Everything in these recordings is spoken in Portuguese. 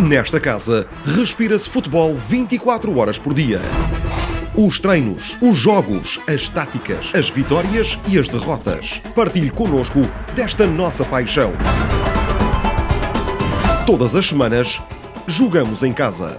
Nesta casa, respira-se futebol 24 horas por dia. Os treinos, os jogos, as táticas, as vitórias e as derrotas. Partilhe connosco desta nossa paixão. Todas as semanas, jogamos em casa.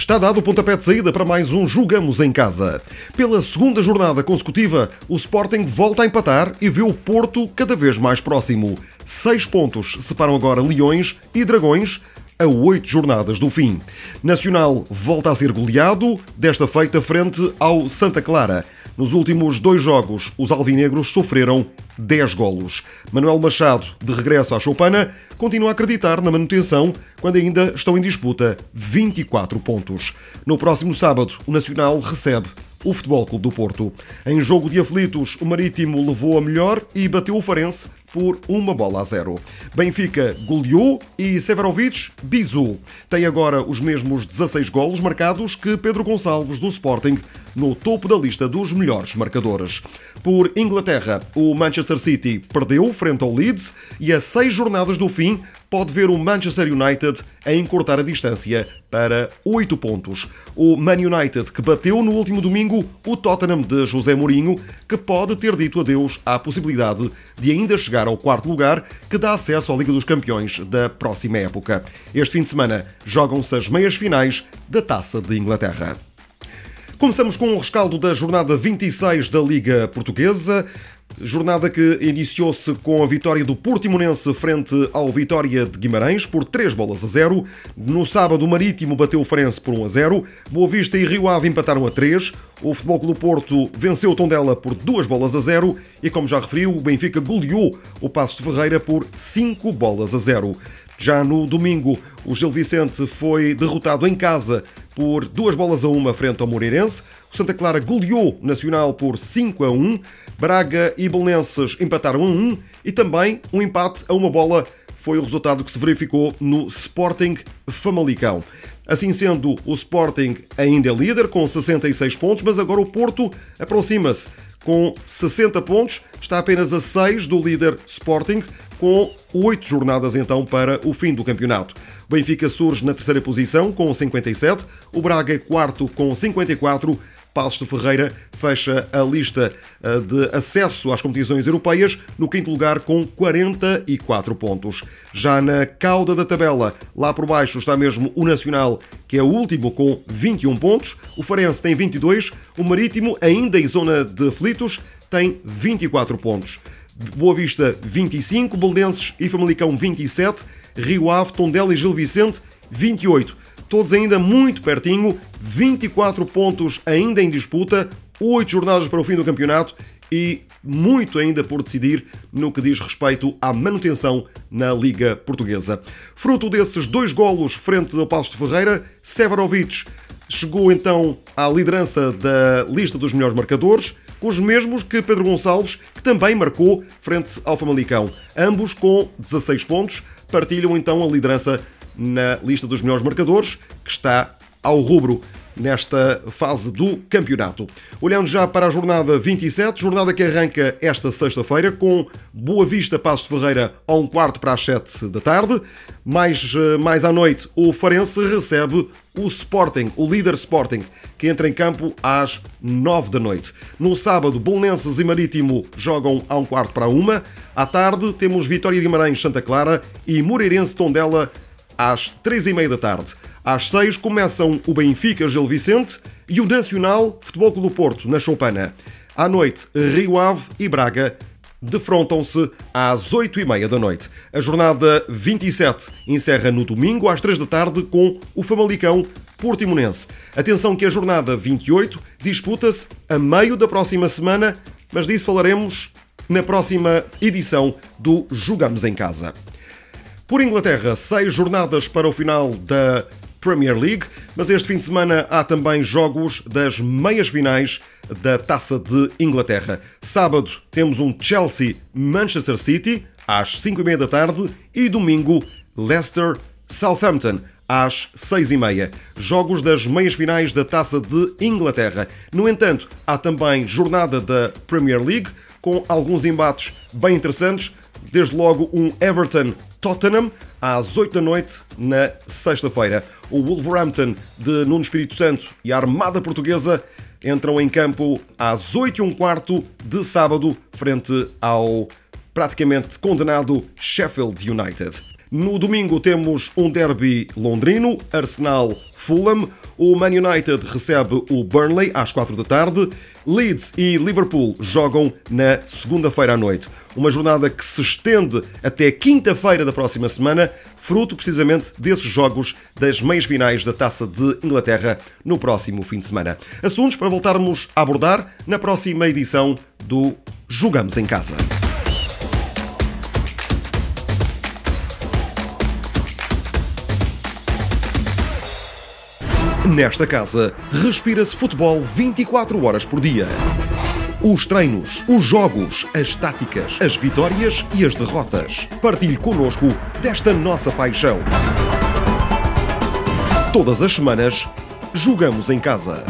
Está dado o pontapé de saída para mais um Jogamos em Casa. Pela segunda jornada consecutiva, o Sporting volta a empatar e vê o Porto cada vez mais próximo. Seis pontos separam agora Leões e Dragões a oito jornadas do fim. Nacional volta a ser goleado, desta feita frente ao Santa Clara. Nos últimos dois jogos, os alvinegros sofreram 10 golos. Manuel Machado, de regresso à Choupana, continua a acreditar na manutenção quando ainda estão em disputa 24 pontos. No próximo sábado, o Nacional recebe o Futebol Clube do Porto. Em jogo de aflitos, o Marítimo levou a melhor e bateu o Farense por uma bola a zero. Benfica goleou e Severovic bisou. Tem agora os mesmos 16 golos marcados que Pedro Gonçalves do Sporting no topo da lista dos melhores marcadores. Por Inglaterra, o Manchester City perdeu frente ao Leeds e a seis jornadas do fim pode ver o Manchester United a encurtar a distância para 8 pontos. O Man United que bateu no último domingo o Tottenham de José Mourinho, que pode ter dito adeus à possibilidade de ainda chegar ao quarto lugar, que dá acesso à Liga dos Campeões da próxima época. Este fim de semana jogam-se as meias finais da Taça de Inglaterra. Começamos com o rescaldo da jornada 26 da Liga Portuguesa. Jornada que iniciou-se com a vitória do Portimonense frente ao Vitória de Guimarães por 3 bolas a 0. No sábado, o Marítimo bateu o Farense por 1 a 0. Boa Vista e Rio Ave empataram a 3. O Futebol Clube do Porto venceu o Tondela por 2 bolas a 0. E como já referiu, o Benfica goleou o Passos de Ferreira por 5 bolas a 0. Já no domingo, o Gil Vicente foi derrotado em casa por duas bolas a uma frente ao Moreirense. O Santa Clara goleou Nacional por 5 a 1. Braga e Belenenses empataram a 1 e também um empate a uma bola foi o resultado que se verificou no Sporting Famalicão. Assim sendo, o Sporting ainda é líder com 66 pontos, mas agora o Porto aproxima-se com 60 pontos, está apenas a 6 do líder Sporting, com 8 jornadas então para o fim do campeonato. Benfica surge na terceira posição com 57, o Braga é quarto com 54, Passos de Ferreira fecha a lista eh, de acesso às competições europeias no quinto lugar com 44 pontos. Já na cauda da tabela, lá por baixo está mesmo o Nacional, que é o último com 21 pontos. O Farense tem 22, o Marítimo, ainda em zona de aflitos, tem 24 pontos. Boa Vista 25, Beldenses e Famalicão 27, Rio Ave, Tondela e Gil Vicente 28. Todos ainda muito pertinho, 24 pontos ainda em disputa, 8 jornadas para o fim do campeonato e muito ainda por decidir no que diz respeito à manutenção na Liga Portuguesa. Fruto desses dois golos frente ao Passo de Ferreira, Severovic chegou então à liderança da lista dos melhores marcadores, com os mesmos que Pedro Gonçalves, que também marcou frente ao Famalicão. Ambos com 16 pontos, partilham então a liderança na lista dos melhores marcadores, que está ao rubro nesta fase do campeonato. Olhando já para a jornada 27, jornada que arranca esta sexta-feira com Boa Vista Passos de Ferreira a um quarto para as 7 da tarde. Mais, eh, mais à noite, o Farense recebe o Sporting, o líder Sporting, que entra em campo às 9 da noite. No sábado, Bolonenses e Marítimo jogam a um quarto para uma. À tarde, temos Vitória de Guimarães Santa Clara e Moreirense Tondela às 3 e meia da tarde. Às 6 começam o Benfica Gil Vicente e o Nacional Futebol Clube do Porto, na Choupana. À noite, Rio Ave e Braga defrontam-se às 8 e meia da noite. A jornada 27 encerra no domingo às 3 da tarde com o Famalicão Portimonense. Atenção que a jornada 28 disputa-se a meio da próxima semana, mas disso falaremos na próxima edição do Jogamos em Casa. Por Inglaterra, seis jornadas para o final da Premier League, mas este fim de semana há também jogos das meias finais da Taça de Inglaterra. Sábado temos um Chelsea-Manchester City às 5 e meia da tarde e domingo Leicester-Southampton às seis e meia. Jogos das meias finais da Taça de Inglaterra. No entanto, há também jornada da Premier League, com alguns embates bem interessantes. Desde logo um Everton Tottenham às 8 da noite na sexta-feira. O Wolverhampton de Nuno Espírito Santo e a Armada Portuguesa entram em campo às 8 e um quarto de sábado frente ao praticamente condenado Sheffield United. No domingo temos um derby londrino, Arsenal Fulham. O Man United recebe o Burnley às 4 da tarde. Leeds e Liverpool jogam na segunda-feira à noite. Uma jornada que se estende até quinta-feira da próxima semana, fruto precisamente desses jogos das meias finais da Taça de Inglaterra no próximo fim de semana. Assuntos para voltarmos a abordar na próxima edição do Jogamos em Casa. Nesta casa, respira-se futebol 24 horas por dia. Os treinos, os jogos, as táticas, as vitórias e as derrotas. Partilhe connosco desta nossa paixão. Todas as semanas, jogamos em casa.